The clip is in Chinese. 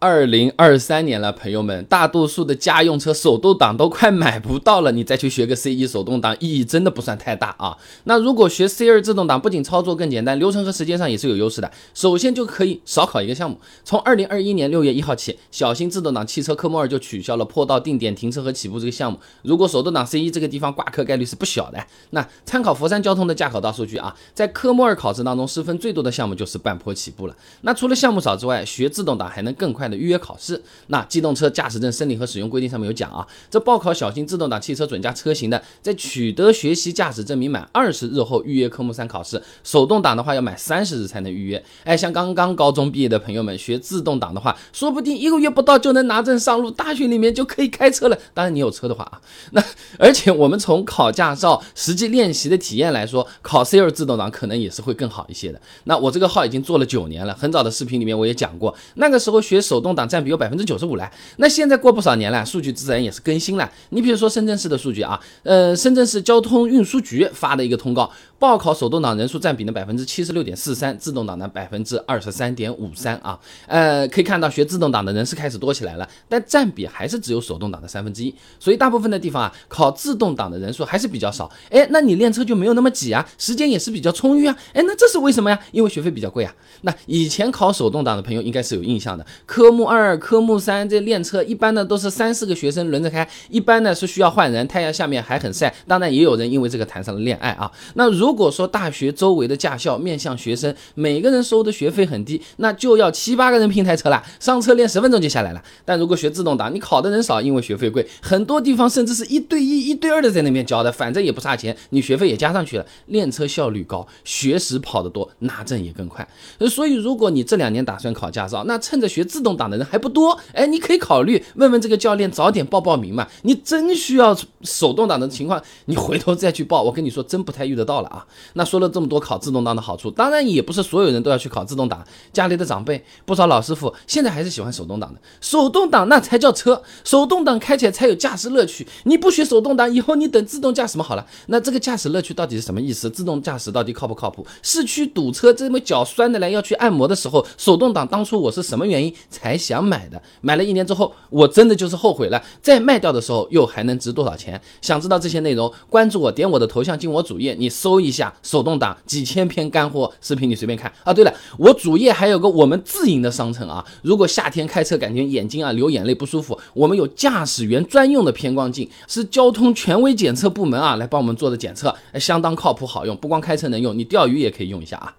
二零二三年了，朋友们，大多数的家用车手动挡都快买不到了，你再去学个 C 一手动挡，意义真的不算太大啊。那如果学 C 二自动挡，不仅操作更简单，流程和时间上也是有优势的。首先就可以少考一个项目。从二零二一年六月一号起，小型自动挡汽车科目二就取消了坡道定点停车和起步这个项目。如果手动挡 C 一这个地方挂科概率是不小的。那参考佛山交通的驾考大数据啊，在科目二考试当中失分最多的项目就是半坡起步了。那除了项目少之外，学自动挡还能更快的预约考试。那机动车驾驶证申领和使用规定上面有讲啊，这报考小型自动挡汽车准驾车型的，在取得学习驾驶证明满二十日后预约科目三考试。手动挡的话要满三十日才能预约。哎，像刚刚高中毕业的朋友们学自动挡的话，说不定一个月不到就能拿证上路，大学里面就可以开车了。当然你有车的话啊。那而且我们从考驾照实际练习的体验来说，考 C 二自动挡可能也是会更好一些的。那我这个号已经做了九年了，很早的视频里面我也讲过，那个时候学手手动挡占比有。百分之九十五了，那现在过不少年了，数据自然也是更新了。你比如说深圳市的数据啊，呃，深圳市交通运输局发的一个通告，报考手动挡人数占比呢百分之七十六点四三，自动挡呢百分之二十三点五三啊。呃，可以看到学自动挡的人是开始多起来了，但占比还是只有手动挡的三分之一，所以大部分的地方啊，考自动挡的人数还是比较少。哎，那你练车就没有那么挤啊，时间也是比较充裕啊。哎，那这是为什么呀？因为学费比较贵啊。那以前考手动挡的朋友应该是有印象的，科目二、科目。三这练车一般呢都是三四个学生轮着开，一般呢是需要换人，太阳下面还很晒。当然也有人因为这个谈上了恋爱啊。那如如果说大学周围的驾校面向学生，每个人收的学费很低，那就要七八个人拼台车了，上车练十分钟就下来了。但如果学自动挡，你考的人少，因为学费贵，很多地方甚至是一对一、一对二的在那边教的，反正也不差钱，你学费也加上去了，练车效率高，学时跑得多，拿证也更快。所以如果你这两年打算考驾照，那趁着学自动挡的人还不多。哎，你可以考虑问问这个教练，早点报报名嘛。你真需要手动挡的情况，你回头再去报。我跟你说，真不太遇得到了啊。那说了这么多考自动挡的好处，当然也不是所有人都要去考自动挡。家里的长辈，不少老师傅现在还是喜欢手动挡的。手动挡那才叫车，手动挡开起来才有驾驶乐趣。你不学手动挡，以后你等自动驾驶嘛好了。那这个驾驶乐趣到底是什么意思？自动驾驶到底靠不靠谱？市区堵车这么脚酸的来要去按摩的时候，手动挡当初我是什么原因才想买的？买了一年之后，我真的就是后悔了。再卖掉的时候，又还能值多少钱？想知道这些内容，关注我，点我的头像进我主页，你搜一一下手动挡几千篇干货视频，你随便看啊。对了，我主页还有个我们自营的商城啊。如果夏天开车感觉眼睛啊流眼泪不舒服，我们有驾驶员专用的偏光镜，是交通权威检测部门啊来帮我们做的检测，相当靠谱好用。不光开车能用，你钓鱼也可以用一下啊。